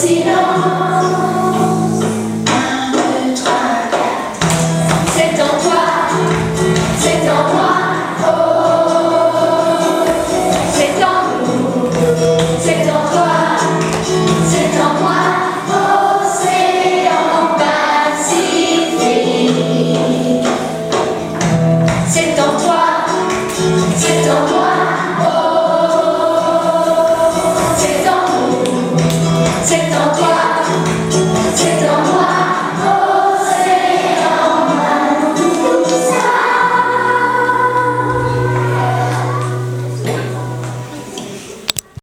see no